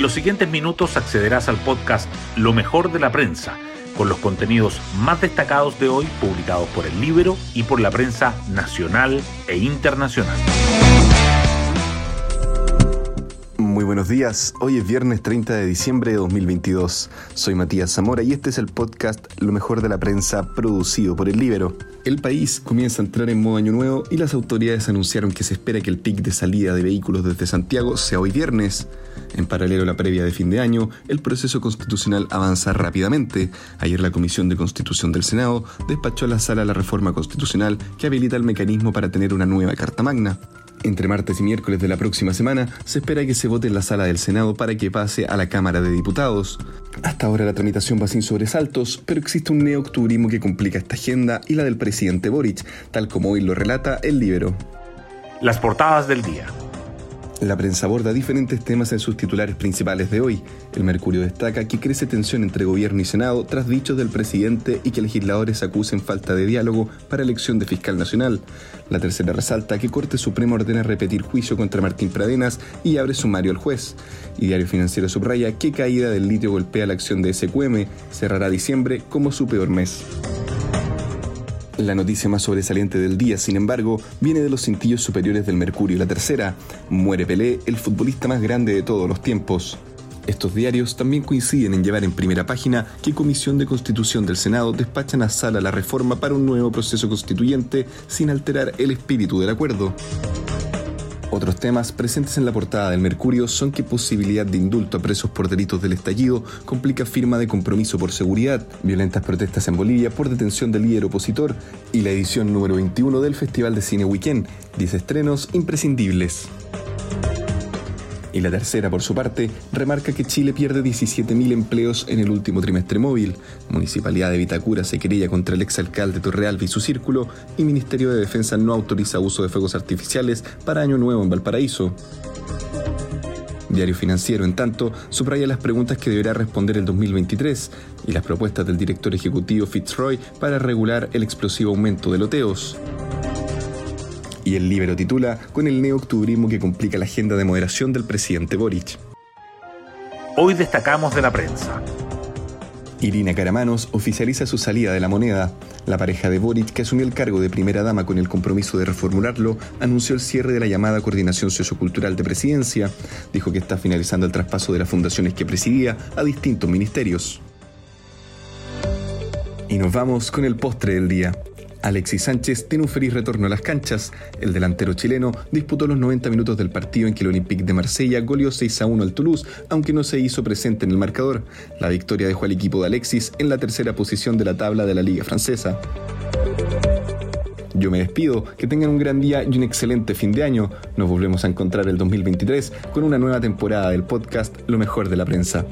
En los siguientes minutos accederás al podcast Lo mejor de la prensa, con los contenidos más destacados de hoy publicados por el libro y por la prensa nacional e internacional. Muy buenos días, hoy es viernes 30 de diciembre de 2022. Soy Matías Zamora y este es el podcast Lo mejor de la prensa producido por el Libero. El país comienza a entrar en modo año nuevo y las autoridades anunciaron que se espera que el pic de salida de vehículos desde Santiago sea hoy viernes. En paralelo a la previa de fin de año, el proceso constitucional avanza rápidamente. Ayer la Comisión de Constitución del Senado despachó a la sala la reforma constitucional que habilita el mecanismo para tener una nueva Carta Magna. Entre martes y miércoles de la próxima semana se espera que se vote en la sala del Senado para que pase a la Cámara de Diputados. Hasta ahora la tramitación va sin sobresaltos, pero existe un neoctubrismo que complica esta agenda y la del presidente Boric, tal como hoy lo relata el Libero. Las portadas del día. La prensa aborda diferentes temas en sus titulares principales de hoy. El Mercurio destaca que crece tensión entre gobierno y Senado tras dichos del presidente y que legisladores acusen falta de diálogo para elección de fiscal nacional. La tercera resalta que Corte Suprema ordena repetir juicio contra Martín Pradenas y abre sumario al juez. Y Diario Financiero subraya que caída del litio golpea la acción de SQM, cerrará diciembre como su peor mes. La noticia más sobresaliente del día, sin embargo, viene de los cintillos superiores del Mercurio. La tercera, muere Pelé, el futbolista más grande de todos los tiempos. Estos diarios también coinciden en llevar en primera página que Comisión de Constitución del Senado despachan a sala la reforma para un nuevo proceso constituyente sin alterar el espíritu del acuerdo. Otros temas presentes en la portada del Mercurio son que posibilidad de indulto a presos por delitos del estallido complica firma de compromiso por seguridad, violentas protestas en Bolivia por detención del líder opositor. Y la edición número 21 del Festival de Cine Weekend, 10 estrenos imprescindibles. Y la tercera, por su parte, remarca que Chile pierde 17.000 empleos en el último trimestre móvil. Municipalidad de Vitacura se querella contra el exalcalde Torrealba y su círculo, y Ministerio de Defensa no autoriza uso de fuegos artificiales para Año Nuevo en Valparaíso. Diario Financiero, en tanto, subraya las preguntas que deberá responder el 2023 y las propuestas del director ejecutivo Fitzroy para regular el explosivo aumento de loteos. Y el libro titula Con el neoctubrismo que complica la agenda de moderación del presidente Boric. Hoy destacamos de la prensa. Irina Caramanos oficializa su salida de la moneda. La pareja de Boric, que asumió el cargo de primera dama con el compromiso de reformularlo, anunció el cierre de la llamada Coordinación Sociocultural de Presidencia. Dijo que está finalizando el traspaso de las fundaciones que presidía a distintos ministerios. Y nos vamos con el postre del día. Alexis Sánchez tiene un feliz retorno a las canchas. El delantero chileno disputó los 90 minutos del partido en que el Olympique de Marsella goleó 6 a 1 al Toulouse, aunque no se hizo presente en el marcador. La victoria dejó al equipo de Alexis en la tercera posición de la tabla de la Liga Francesa. Yo me despido, que tengan un gran día y un excelente fin de año. Nos volvemos a encontrar el 2023 con una nueva temporada del podcast Lo mejor de la prensa.